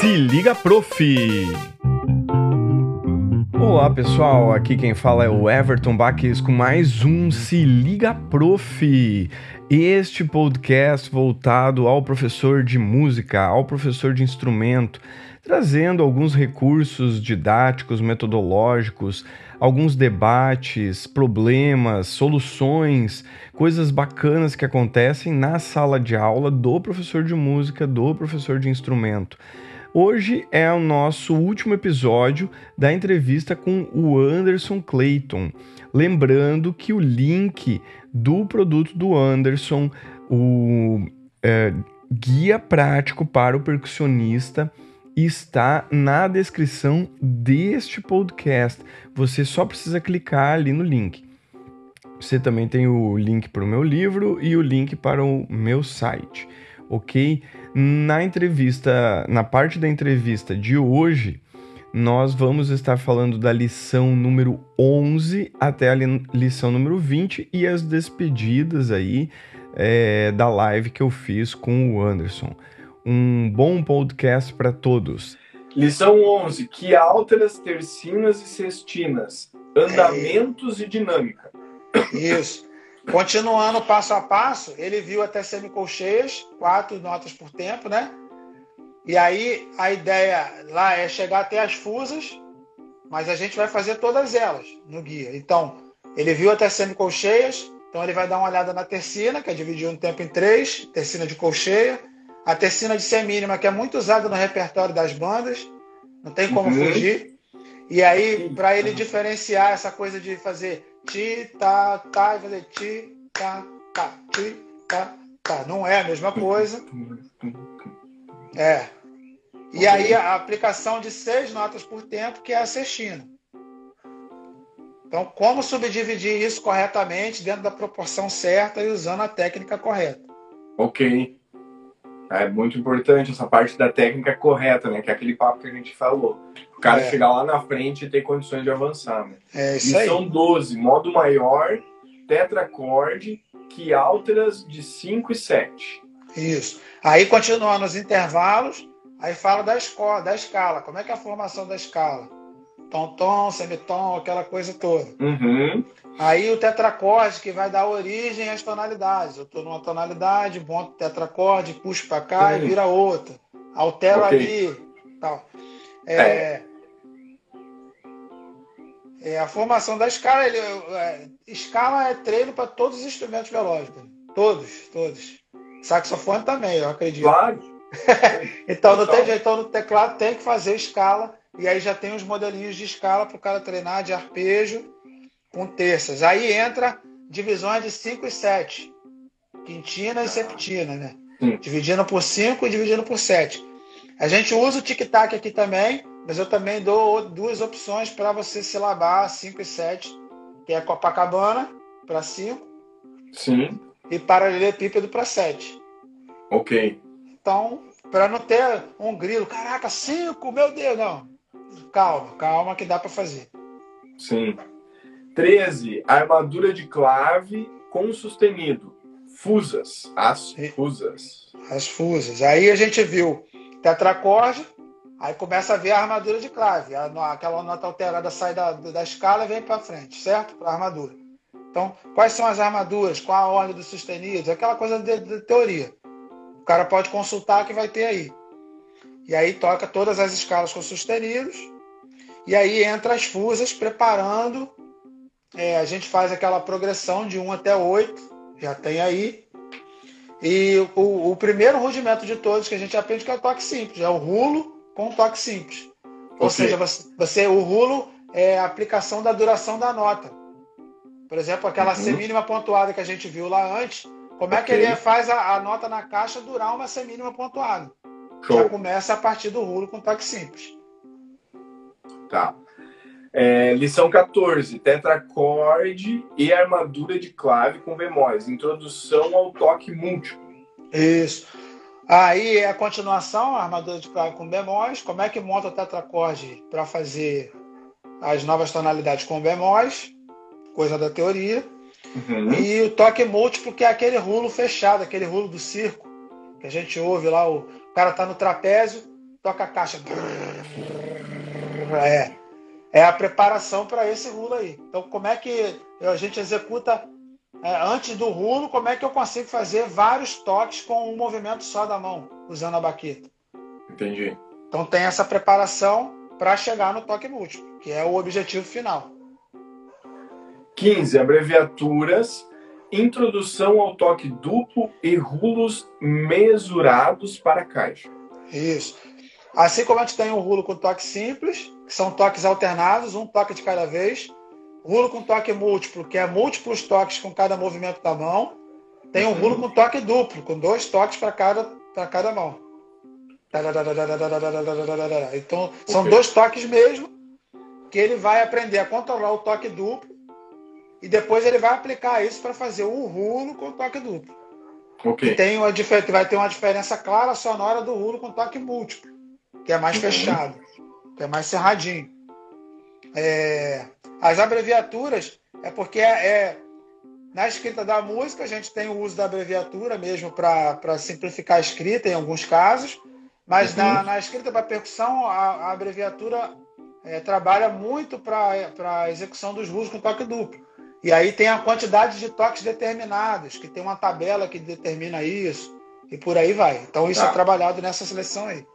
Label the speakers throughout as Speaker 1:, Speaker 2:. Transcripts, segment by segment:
Speaker 1: Se liga, prof! Olá pessoal, aqui quem fala é o Everton Baques com mais um Se Liga Prof. Este podcast voltado ao professor de música, ao professor de instrumento, trazendo alguns recursos didáticos, metodológicos, alguns debates, problemas, soluções, coisas bacanas que acontecem na sala de aula do professor de música, do professor de instrumento. Hoje é o nosso último episódio da entrevista com o Anderson Clayton. Lembrando que o link do produto do Anderson, o é, guia prático para o percussionista, está na descrição deste podcast. Você só precisa clicar ali no link. Você também tem o link para o meu livro e o link para o meu site, ok? Na entrevista, na parte da entrevista de hoje, nós vamos estar falando da lição número 11 até a lição número 20 e as despedidas aí é, da live que eu fiz com o Anderson. Um bom podcast para todos.
Speaker 2: Lição 11: que altas tercinas e sextinas, andamentos é. e dinâmica.
Speaker 3: Isso. Continuando passo a passo, ele viu até semicolcheias, quatro notas por tempo, né? E aí a ideia lá é chegar até as fusas, mas a gente vai fazer todas elas no guia. Então, ele viu até semicolcheias, então ele vai dar uma olhada na tercina, que é dividir um tempo em três, tercina de colcheia, a tercina de semínima, que é muito usada no repertório das bandas, não tem como uhum. fugir. E aí, para ele diferenciar essa coisa de fazer ti, tá, tá, e fazer ti, tá, tá, ti, tá, tá. Não é a mesma coisa. É. E aí a aplicação de seis notas por tempo, que é a sextina. Então, como subdividir isso corretamente, dentro da proporção certa e usando a técnica correta.
Speaker 2: Ok. É muito importante essa parte da técnica correta, né? Que é aquele papo que a gente falou. O cara é. chegar lá na frente e ter condições de avançar, né?
Speaker 3: É isso e
Speaker 2: são 12, modo maior, tetracorde, que altas de 5 e 7.
Speaker 3: Isso. Aí continuando os intervalos, aí fala da escola, da escala. Como é que é a formação da escala? Tom, tom, semitom, aquela coisa toda.
Speaker 2: Uhum.
Speaker 3: Aí o tetracorde que vai dar origem às tonalidades. Eu estou numa tonalidade, monto o tetracorde, puxo para cá uhum. e vira outra. Altero okay. ali. Tal. É, é. é. a formação da escala. Ele, é, escala é treino para todos os instrumentos melódicos. Todos, todos. Saxofone também, eu acredito.
Speaker 2: Claro.
Speaker 3: então, não tem jeito, então no teclado tem que fazer escala. E aí já tem os modelinhos de escala para o cara treinar de arpejo com terças. Aí entra divisões de 5 e 7. Quintina e septina, né? Hum. Dividindo por 5 e dividindo por 7. A gente usa o tic-tac aqui também, mas eu também dou duas opções para você silabar 5 e 7, que é Copacabana para 5.
Speaker 2: Sim.
Speaker 3: E paralelepípedo para 7.
Speaker 2: Ok.
Speaker 3: Então, para não ter um grilo, caraca, 5, meu Deus, não. Calma, calma que dá para fazer.
Speaker 2: Sim. 13. Armadura de clave com sustenido. Fusas. As fusas.
Speaker 3: As fusas. Aí a gente viu tetracorde, aí começa a ver a armadura de clave. Aquela nota alterada sai da, da escala e vem para frente, certo? Para a armadura. Então, quais são as armaduras? Qual a ordem dos sustenidos? Aquela coisa de, de teoria. O cara pode consultar que vai ter aí. E aí toca todas as escalas com sustenidos. E aí entra as fusas preparando é, a gente faz aquela progressão de 1 até 8, já tem aí. E o, o, primeiro rudimento de todos que a gente aprende que é o toque simples, é o rulo com toque simples. Ou okay. seja, você, você, o rulo é a aplicação da duração da nota. Por exemplo, aquela uhum. semínima pontuada que a gente viu lá antes, como é que ele faz a, a, nota na caixa durar uma semínima pontuada? Show. Já começa a partir do rulo com toque simples.
Speaker 2: Tá. É, lição 14, tetracorde e armadura de clave com bemóis. Introdução ao toque múltiplo.
Speaker 3: Isso. Aí é a continuação, a armadura de clave com bemóis. Como é que monta o tetracorde para fazer as novas tonalidades com bemóis? Coisa da teoria. Uhum. E o toque múltiplo, que é aquele rulo fechado, aquele rulo do circo, que a gente ouve lá, o cara tá no trapézio, toca a caixa. É, é a preparação para esse rulo aí. Então, como é que a gente executa é, antes do rulo, como é que eu consigo fazer vários toques com um movimento só da mão, usando a baqueta?
Speaker 2: Entendi.
Speaker 3: Então, tem essa preparação para chegar no toque múltiplo, que é o objetivo final.
Speaker 2: 15. Abreviaturas, introdução ao toque duplo e rulos mesurados para caixa.
Speaker 3: Isso. Assim como a gente tem o rulo com toque simples, que são toques alternados, um toque de cada vez. Rulo com toque múltiplo, que é múltiplos toques com cada movimento da mão. Tem um rulo com toque duplo, com dois toques para cada, cada mão. Então, são okay. dois toques mesmo, que ele vai aprender a controlar o toque duplo e depois ele vai aplicar isso para fazer o rulo com toque duplo.
Speaker 2: Okay.
Speaker 3: Que, tem uma, que vai ter uma diferença clara hora do rulo com toque múltiplo, que é mais uhum. fechado, que é mais cerradinho. É, as abreviaturas é porque é, é, na escrita da música a gente tem o uso da abreviatura mesmo para simplificar a escrita em alguns casos, mas uhum. na, na, escrita para percussão a, a abreviatura é, trabalha muito para a execução dos rulos com toque duplo. E aí tem a quantidade de toques determinados, que tem uma tabela que determina isso, e por aí vai. Então isso é tá. é trabalhado nessa seleção aí.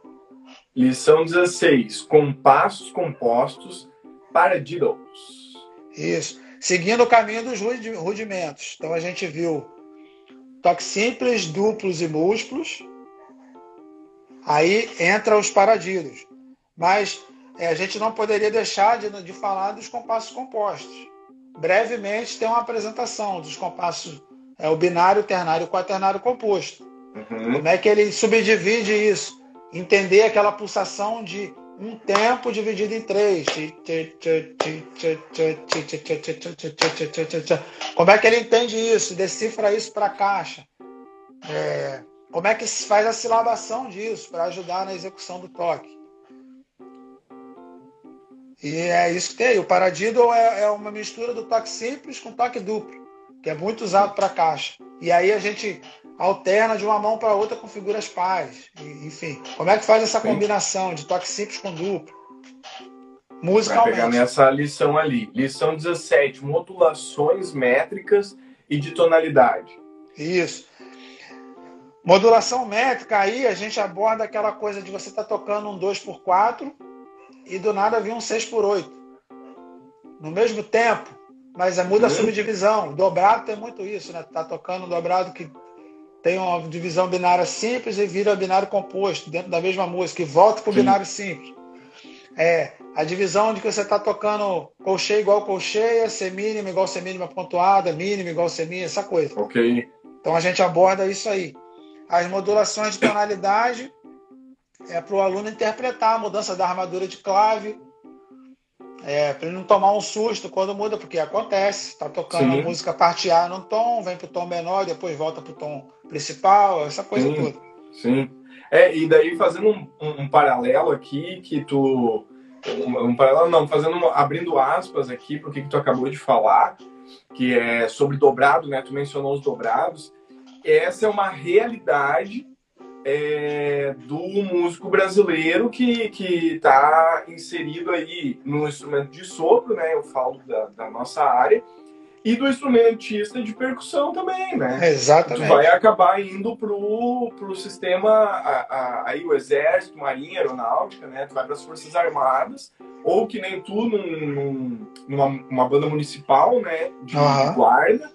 Speaker 2: Lição 16: Compassos compostos para diddles.
Speaker 3: Isso. Seguindo o caminho dos rudimentos. Então a gente viu toques simples, duplos e múltiplos. Aí entra os paradidos. Mas é, a gente não poderia deixar de, de falar dos compassos compostos. Brevemente tem uma apresentação dos compassos, é, o binário, ternário e quaternário composto. Uhum. Como é que ele subdivide isso? Entender aquela pulsação de um tempo dividido em três. Como é que ele entende isso? Decifra isso para a caixa. É, como é que se faz a silabação disso para ajudar na execução do toque? E é isso que tem. O paradiddle é, é uma mistura do toque simples com toque duplo, que é muito usado para caixa. E aí a gente alterna de uma mão para outra com figuras pares. Enfim, como é que faz essa Sim. combinação de toque simples com duplo? Musicalmente.
Speaker 2: Vai pegar nessa lição ali. Lição 17, modulações métricas e de tonalidade.
Speaker 3: Isso. Modulação métrica, aí a gente aborda aquela coisa de você estar tá tocando um 2x4 e do nada vir um 6 por 8 No mesmo tempo, mas é muda a uhum. subdivisão. Dobrado tem muito isso, né? Tá tocando dobrado que tem uma divisão binária simples e vira binário composto dentro da mesma música e volta para o binário simples. É, a divisão de que você está tocando colcheia igual colcheia, semínima igual semínima pontuada, mínima igual semínima, essa coisa.
Speaker 2: Ok.
Speaker 3: Então a gente aborda isso aí. As modulações de tonalidade é para o aluno interpretar a mudança da armadura de clave, é, para ele não tomar um susto quando muda, porque acontece. Está tocando Sim. a música parte A num tom, vem para o tom menor, depois volta para o tom principal, essa coisa
Speaker 2: Sim.
Speaker 3: toda.
Speaker 2: Sim. É, e daí fazendo um, um, um paralelo aqui, que tu. Um, um, paralelo não, fazendo abrindo aspas aqui para o que, que tu acabou de falar, que é sobre dobrado, né? Tu mencionou os dobrados. Essa é uma realidade é, do músico brasileiro que está inserido aí no instrumento de sopro, né? Eu falo da, da, nossa área. E do instrumentista de percussão também, né?
Speaker 3: Exatamente.
Speaker 2: Tu vai acabar indo pro, pro sistema, a, a, aí o exército, marinha, aeronáutica, né? Tu vai para as forças armadas, ou que nem tu num, num, numa uma banda municipal, né? De, uhum. de guarda,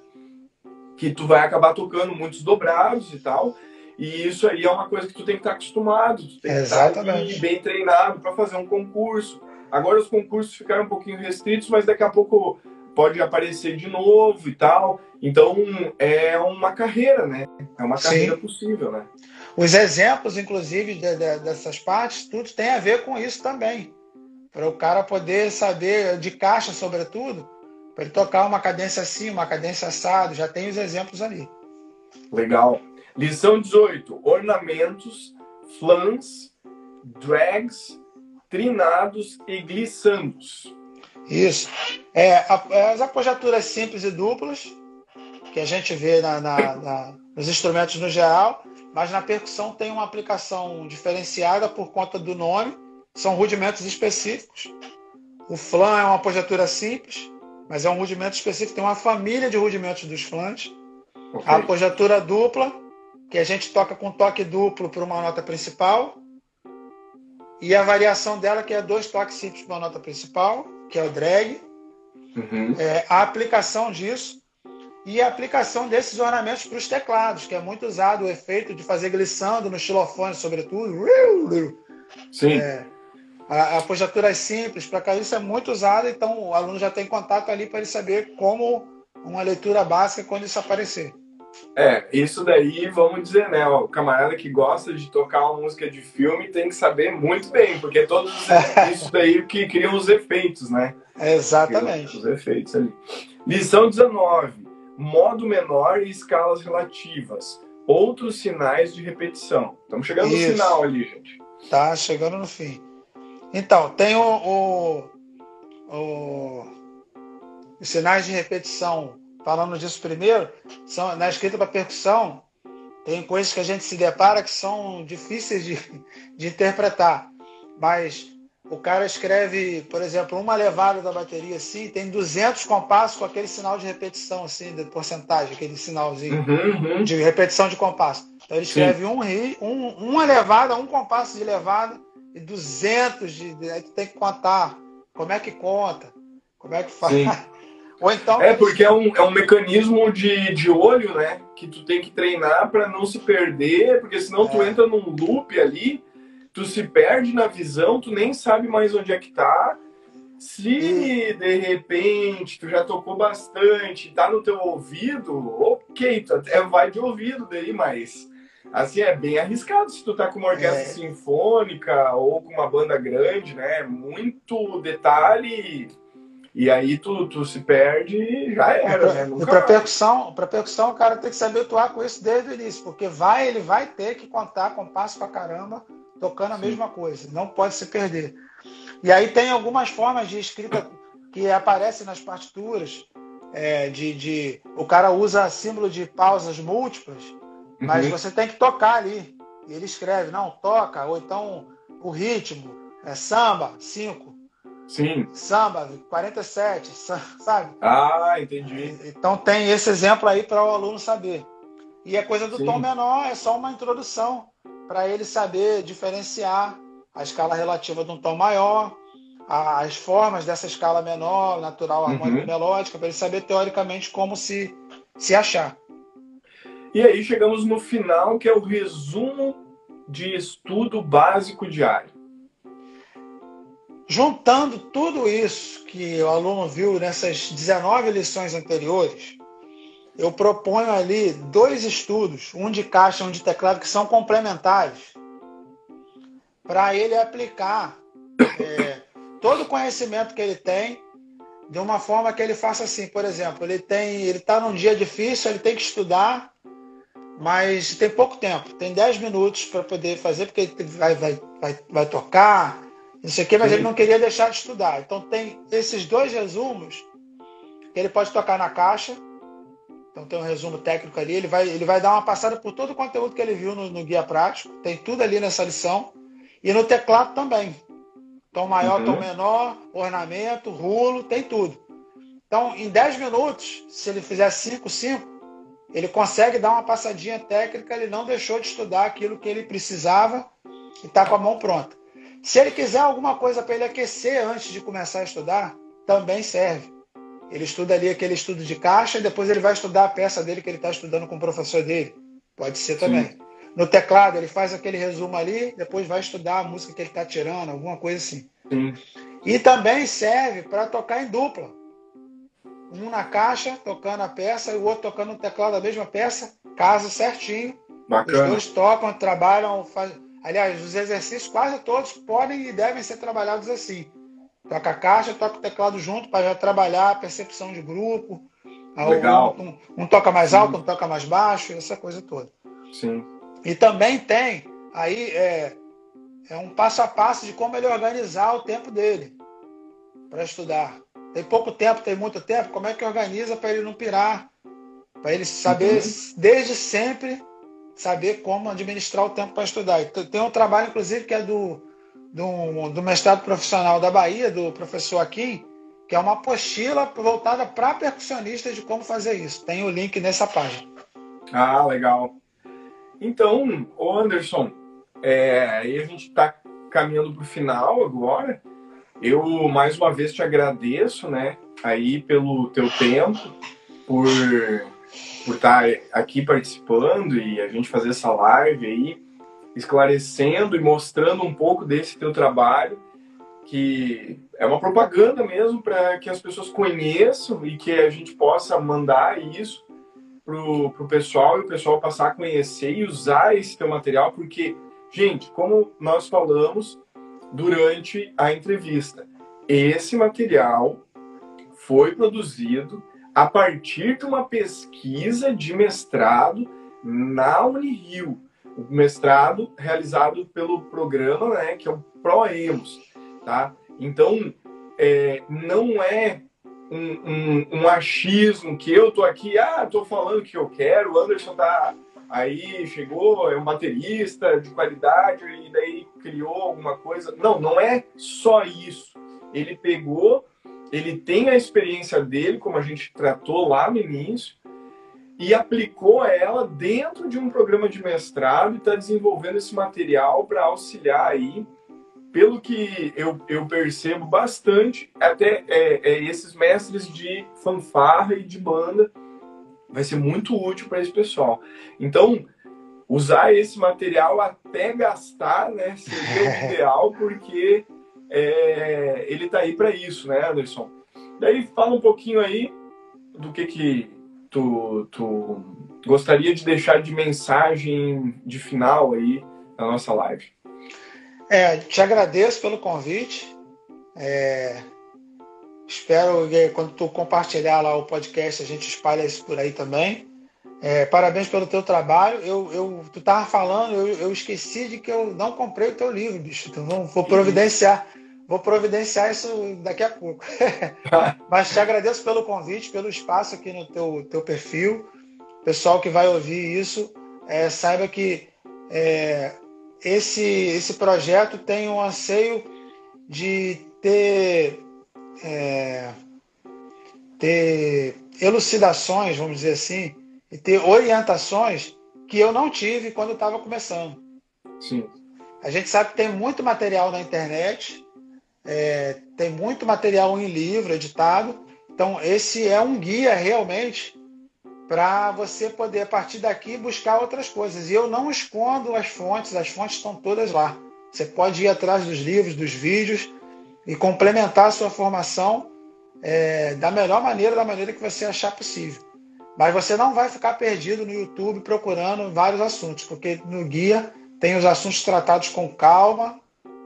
Speaker 2: que tu vai acabar tocando muitos dobrados e tal. E isso aí é uma coisa que tu tem que estar acostumado, tu tem que
Speaker 3: Exatamente.
Speaker 2: estar bem treinado para fazer um concurso. Agora os concursos ficaram um pouquinho restritos, mas daqui a pouco pode aparecer de novo e tal. Então é uma carreira, né? É uma carreira Sim. possível, né?
Speaker 3: Os exemplos, inclusive, de, de, dessas partes, tudo tem a ver com isso também. Para o cara poder saber, de caixa, sobretudo, para ele tocar uma cadência assim, uma cadência assado, já tem os exemplos ali.
Speaker 2: Legal. Lição 18: ornamentos, flans, drags, trinados e glissandos.
Speaker 3: Isso. É, as apojaturas simples e duplas, que a gente vê na, na, na, nos instrumentos no geral, mas na percussão tem uma aplicação diferenciada por conta do nome, são rudimentos específicos. O flan é uma apogiatura simples, mas é um rudimento específico, tem uma família de rudimentos dos flans. Okay. A apogiatura dupla, que a gente toca com toque duplo para uma nota principal, e a variação dela, que é dois toques simples para uma nota principal, que é o drag. Uhum. É, a aplicação disso e a aplicação desses ornamentos para os teclados, que é muito usado o efeito de fazer glissando no xilofone, sobretudo.
Speaker 2: Sim. É,
Speaker 3: a, a simples, para cá isso é muito usado, então o aluno já tem contato ali para ele saber como uma leitura básica quando isso aparecer.
Speaker 2: É, isso daí, vamos dizer, né? O camarada que gosta de tocar uma música de filme tem que saber muito bem, porque todos isso daí que criam os efeitos, né?
Speaker 3: Exatamente.
Speaker 2: Os efeitos ali. Lição 19. Modo menor e escalas relativas. Outros sinais de repetição. Estamos chegando isso. no final ali, gente.
Speaker 3: Tá chegando no fim. Então, tem o, o, o os sinais de repetição falando disso primeiro, são, na escrita para percussão, tem coisas que a gente se depara que são difíceis de, de interpretar. Mas o cara escreve, por exemplo, uma levada da bateria assim, tem 200 compassos com aquele sinal de repetição, assim, de porcentagem, aquele sinalzinho uhum, uhum. de repetição de compasso. Então ele escreve um, um, uma levada, um compasso de levada e 200 de. Aí tu tem que contar. Como é que conta? Como é que faz? Sim.
Speaker 2: Ou então. É, porque é um, é um mecanismo de, de olho, né? Que tu tem que treinar para não se perder, porque senão é. tu entra num loop ali, tu se perde na visão, tu nem sabe mais onde é que tá. Se e... de repente tu já tocou bastante, tá no teu ouvido, ok, tu até vai de ouvido daí, mas assim é bem arriscado se tu tá com uma orquestra é. sinfônica ou com uma banda grande, né? Muito detalhe e aí tu, tu se perde e já era, né?
Speaker 3: Nunca e para percussão, para percussão o cara tem que se habituar com isso desde o início, porque vai, ele vai ter que contar compasso pra caramba, tocando a Sim. mesma coisa, não pode se perder. E aí tem algumas formas de escrita que aparecem nas partituras, é, de, de o cara usa símbolo de pausas múltiplas, mas uhum. você tem que tocar ali. E ele escreve, não, toca, ou então o ritmo, é samba, cinco
Speaker 2: Sim.
Speaker 3: Samba, 47, sabe?
Speaker 2: Ah, entendi.
Speaker 3: Então tem esse exemplo aí para o aluno saber. E a coisa do Sim. tom menor é só uma introdução para ele saber diferenciar a escala relativa de um tom maior, as formas dessa escala menor, natural, harmônica uhum. melódica, para ele saber teoricamente como se, se achar.
Speaker 2: E aí chegamos no final, que é o resumo de estudo básico diário.
Speaker 3: Juntando tudo isso que o aluno viu nessas 19 lições anteriores, eu proponho ali dois estudos, um de caixa e um de teclado, que são complementares, para ele aplicar é, todo o conhecimento que ele tem de uma forma que ele faça assim, por exemplo, ele tem, ele está num dia difícil, ele tem que estudar, mas tem pouco tempo, tem 10 minutos para poder fazer, porque ele vai, vai, vai, vai tocar, isso aqui, mas Sim. ele não queria deixar de estudar. Então tem esses dois resumos que ele pode tocar na caixa. Então tem um resumo técnico ali. Ele vai, ele vai dar uma passada por todo o conteúdo que ele viu no, no guia prático. Tem tudo ali nessa lição. E no teclado também. Tom maior, uhum. tom menor, ornamento, rulo, tem tudo. Então, em 10 minutos, se ele fizer 5, 5, ele consegue dar uma passadinha técnica, ele não deixou de estudar aquilo que ele precisava e está com a mão pronta. Se ele quiser alguma coisa para ele aquecer antes de começar a estudar, também serve. Ele estuda ali aquele estudo de caixa e depois ele vai estudar a peça dele que ele está estudando com o professor dele. Pode ser também. Sim. No teclado, ele faz aquele resumo ali, depois vai estudar a música que ele está tirando, alguma coisa assim.
Speaker 2: Sim.
Speaker 3: E também serve para tocar em dupla. Um na caixa, tocando a peça, e o outro tocando no teclado a mesma peça, casa certinho.
Speaker 2: Bacana.
Speaker 3: Os dois tocam, trabalham, faz Aliás, os exercícios quase todos podem e devem ser trabalhados assim. Toca a caixa, toca o teclado junto para já trabalhar a percepção de grupo.
Speaker 2: Legal.
Speaker 3: Um, um, toca mais alto, um toca mais baixo, essa coisa toda.
Speaker 2: Sim.
Speaker 3: E também tem aí é, é um passo a passo de como ele organizar o tempo dele para estudar. Tem pouco tempo, tem muito tempo, como é que organiza para ele não pirar? Para ele saber uhum. desde sempre saber como administrar o tempo para estudar. Tem um trabalho, inclusive, que é do, do, do mestrado profissional da Bahia, do professor Aquim, que é uma apostila voltada para percussionistas de como fazer isso. Tem o link nessa página.
Speaker 2: Ah, legal. Então, Anderson, é, aí a gente está caminhando para o final agora. Eu mais uma vez te agradeço, né, aí pelo teu tempo, por por estar aqui participando e a gente fazer essa live aí, esclarecendo e mostrando um pouco desse teu trabalho, que é uma propaganda mesmo para que as pessoas conheçam e que a gente possa mandar isso pro, pro pessoal e o pessoal passar a conhecer e usar esse teu material, porque, gente, como nós falamos durante a entrevista, esse material foi produzido a partir de uma pesquisa de mestrado na Unirio, o mestrado realizado pelo programa, né, que é o ProEMOS, tá? Então, é, não é um, um, um, achismo que eu tô aqui, ah, tô falando o que eu quero, o Anderson tá aí, chegou, é um baterista de qualidade e daí criou alguma coisa. Não, não é só isso. Ele pegou ele tem a experiência dele, como a gente tratou lá no início, e aplicou ela dentro de um programa de mestrado e está desenvolvendo esse material para auxiliar aí. Pelo que eu, eu percebo bastante, até é, é, esses mestres de fanfarra e de banda vai ser muito útil para esse pessoal. Então, usar esse material até gastar, né, seria o ideal, porque é, ele está aí para isso, né, Anderson? Daí fala um pouquinho aí do que que tu, tu gostaria de deixar de mensagem de final aí na nossa live.
Speaker 3: É, te agradeço pelo convite. É, espero que quando tu compartilhar lá o podcast a gente espalha isso por aí também. É, parabéns pelo teu trabalho. Eu, eu, tu tava falando, eu, eu esqueci de que eu não comprei o teu livro, bicho. Então vou, vou providenciar. Vou providenciar isso daqui a pouco. Mas te agradeço pelo convite, pelo espaço aqui no teu, teu perfil. Pessoal que vai ouvir isso, é, saiba que é, esse, esse projeto tem um anseio de ter, é, ter elucidações, vamos dizer assim, e ter orientações que eu não tive quando estava começando.
Speaker 2: Sim.
Speaker 3: A gente sabe que tem muito material na internet, é, tem muito material em livro editado. Então, esse é um guia realmente para você poder, a partir daqui, buscar outras coisas. E eu não escondo as fontes, as fontes estão todas lá. Você pode ir atrás dos livros, dos vídeos e complementar a sua formação é, da melhor maneira, da maneira que você achar possível. Mas você não vai ficar perdido no YouTube procurando vários assuntos, porque no guia tem os assuntos tratados com calma,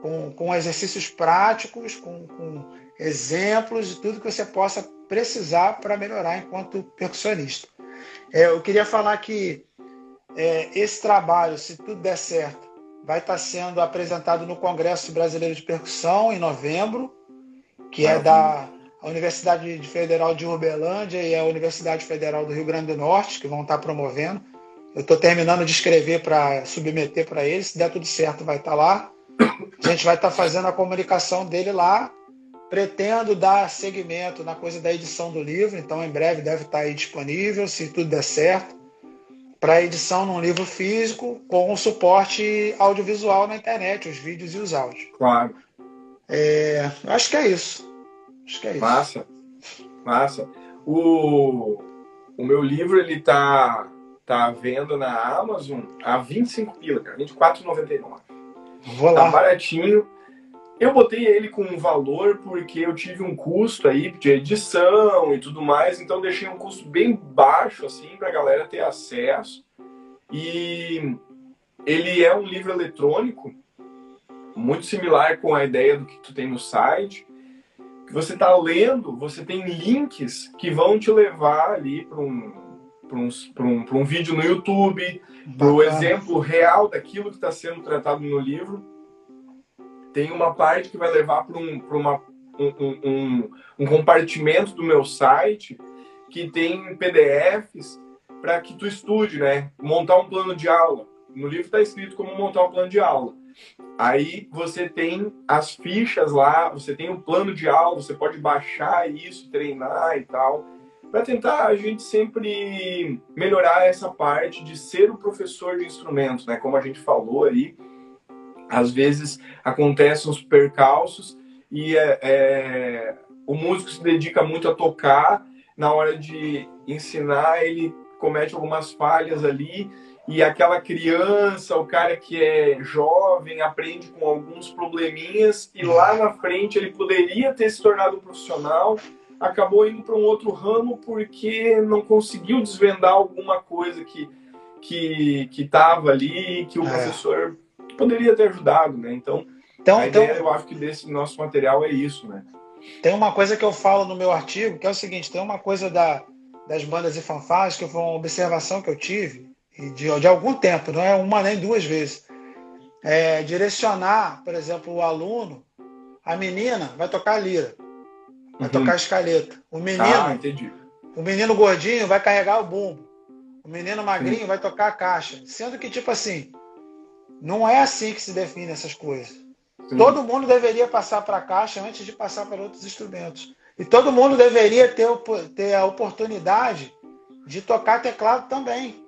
Speaker 3: com, com exercícios práticos, com, com exemplos de tudo que você possa precisar para melhorar enquanto percussionista. É, eu queria falar que é, esse trabalho, se tudo der certo, vai estar sendo apresentado no Congresso Brasileiro de Percussão em novembro, que é da Universidade Federal de Uberlândia e a Universidade Federal do Rio Grande do Norte, que vão estar promovendo. Eu estou terminando de escrever para submeter para eles. Se der tudo certo, vai estar lá. A gente vai estar tá fazendo a comunicação dele lá. Pretendo dar seguimento na coisa da edição do livro, então em breve deve estar tá aí disponível, se tudo der certo, para edição num livro físico com o suporte audiovisual na internet, os vídeos e os áudios.
Speaker 2: Claro.
Speaker 3: É, acho que é isso. Acho que é isso.
Speaker 2: Massa. Massa. O, o meu livro ele tá tá vendo na Amazon a 25 pila, cara, 24,99.
Speaker 3: Vou lá.
Speaker 2: Tá baratinho. Eu botei ele com um valor porque eu tive um custo aí de edição e tudo mais, então deixei um custo bem baixo assim para a galera ter acesso. E ele é um livro eletrônico muito similar com a ideia do que tu tem no site. Que você está lendo, você tem links que vão te levar ali para um, um, um, um vídeo no YouTube, o exemplo real daquilo que está sendo tratado no livro. Tem uma parte que vai levar para um, uma, um, um, um compartimento do meu site que tem PDFs para que tu estude, né? Montar um plano de aula. no livro está escrito como montar o plano de aula. Aí você tem as fichas lá, você tem o plano de aula, você pode baixar isso, treinar e tal, para tentar a gente sempre melhorar essa parte de ser o professor de instrumentos, né? Como a gente falou aí, às vezes acontecem os percalços e é, é, o músico se dedica muito a tocar, na hora de ensinar ele comete algumas falhas ali e aquela criança, o cara que é jovem, aprende com alguns probleminhas e lá na frente ele poderia ter se tornado profissional, acabou indo para um outro ramo porque não conseguiu desvendar alguma coisa que que que estava ali, que o é. professor poderia ter ajudado, né? Então, então, a então, ideia, eu acho que desse nosso material é isso, né?
Speaker 3: Tem uma coisa que eu falo no meu artigo, que é o seguinte, tem uma coisa da, das bandas e fanfarras, que foi uma observação que eu tive, de, de algum tempo, não é uma nem duas vezes. É, direcionar, por exemplo, o aluno, a menina vai tocar lira, vai uhum. tocar escaleta. O menino, ah, o menino gordinho vai carregar o bumbo. O menino magrinho vai tocar a caixa. Sendo que, tipo assim, não é assim que se define essas coisas. Sim. Todo mundo deveria passar para a caixa antes de passar para outros instrumentos. E todo mundo deveria ter, ter a oportunidade de tocar teclado também.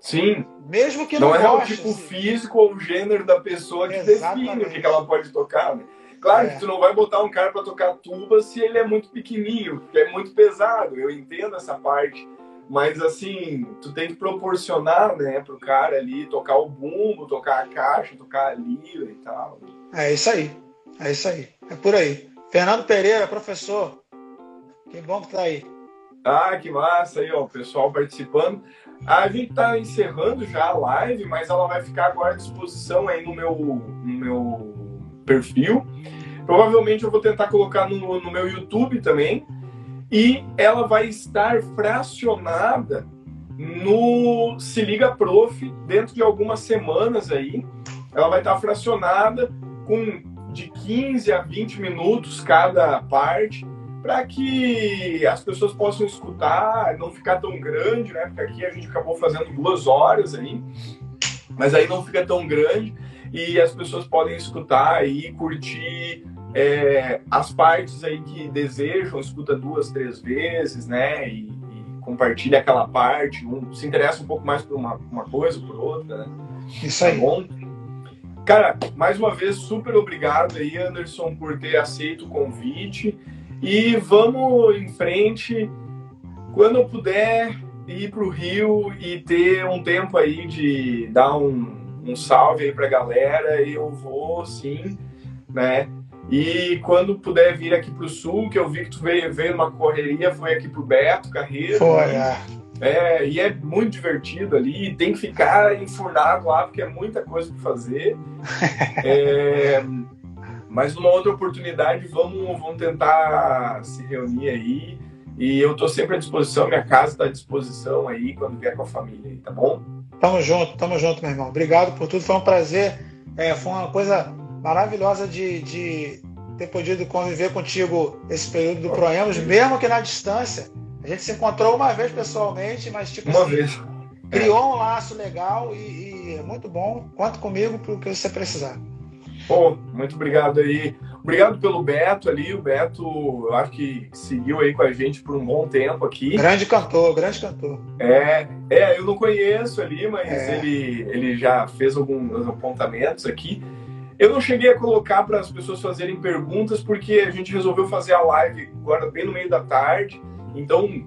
Speaker 2: Sim.
Speaker 3: Mesmo que não,
Speaker 2: não
Speaker 3: é
Speaker 2: goste, o tipo assim. físico ou o gênero da pessoa que Exatamente. define o que ela pode tocar. Né? Claro é. que tu não vai botar um cara para tocar tuba se ele é muito pequenininho, porque é muito pesado. Eu entendo essa parte. Mas assim, tu tem que proporcionar, né, pro cara ali tocar o bumbo, tocar a caixa, tocar a lira e tal.
Speaker 3: É isso aí. É isso aí. É por aí. Fernando Pereira, professor. Que bom que tá aí.
Speaker 2: Ah, que massa aí, ó, o pessoal participando. A gente tá encerrando já a live, mas ela vai ficar agora à disposição aí no meu, no meu perfil. Provavelmente eu vou tentar colocar no, no meu YouTube também e ela vai estar fracionada no Se Liga Prof dentro de algumas semanas aí. Ela vai estar fracionada com de 15 a 20 minutos cada parte, para que as pessoas possam escutar, não ficar tão grande, né? Porque aqui a gente acabou fazendo duas horas aí, mas aí não fica tão grande e as pessoas podem escutar e curtir é, as partes aí que desejam, escuta duas, três vezes, né? E, e compartilha aquela parte, um, se interessa um pouco mais por uma, uma coisa, por outra, né?
Speaker 3: Isso aí. Tá bom?
Speaker 2: Cara, mais uma vez, super obrigado aí, Anderson, por ter aceito o convite. E vamos em frente. Quando eu puder ir para o Rio e ter um tempo aí de dar um, um salve aí para a galera, eu vou sim, né? E quando puder vir aqui para o sul, que eu vi que tu veio, veio numa correria, foi aqui pro Beto Carreiro.
Speaker 3: Foi, é.
Speaker 2: é. E é muito divertido ali, tem que ficar enfurnado lá, porque é muita coisa para fazer. é, mas numa outra oportunidade, vamos, vamos tentar se reunir aí. E eu estou sempre à disposição, minha casa está à disposição aí quando vier com a família, tá bom?
Speaker 3: Tamo junto, tamo junto, meu irmão. Obrigado por tudo, foi um prazer. É, foi uma coisa maravilhosa de, de ter podido conviver contigo esse período do Proemos, mesmo que na distância. A gente se encontrou uma vez pessoalmente, mas tipo
Speaker 2: uma assim, vez.
Speaker 3: criou um laço legal e, e é muito bom. Conta comigo para o que você precisar.
Speaker 2: Pô, muito obrigado aí. Obrigado pelo Beto ali. O Beto, eu acho que seguiu aí com a gente por um bom tempo aqui.
Speaker 3: Grande cantor, grande cantor.
Speaker 2: É, é eu não conheço ali, mas é. ele, ele já fez alguns apontamentos aqui. Eu não cheguei a colocar para as pessoas fazerem perguntas, porque a gente resolveu fazer a live agora bem no meio da tarde. Então,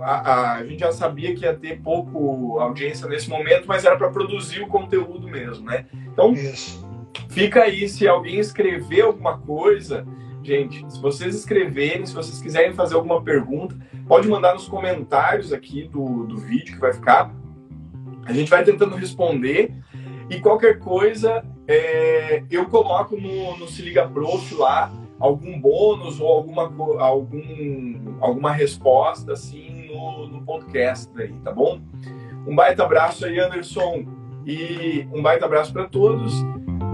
Speaker 2: a, a, a gente já sabia que ia ter pouco audiência nesse momento, mas era para produzir o conteúdo mesmo, né? Então, Isso. Fica aí, se alguém escrever alguma coisa, gente, se vocês escreverem, se vocês quiserem fazer alguma pergunta, pode mandar nos comentários aqui do, do vídeo que vai ficar. A gente vai tentando responder. E qualquer coisa, é, eu coloco no, no Se Liga Prof lá algum bônus ou alguma, algum, alguma resposta assim no, no podcast aí, tá bom? Um baita abraço aí, Anderson, e um baita abraço para todos.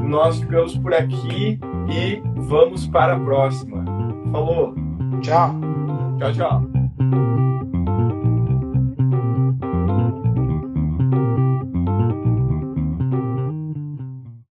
Speaker 2: Nós ficamos por aqui e vamos para a próxima. Falou!
Speaker 3: Tchau!
Speaker 2: Tchau, tchau!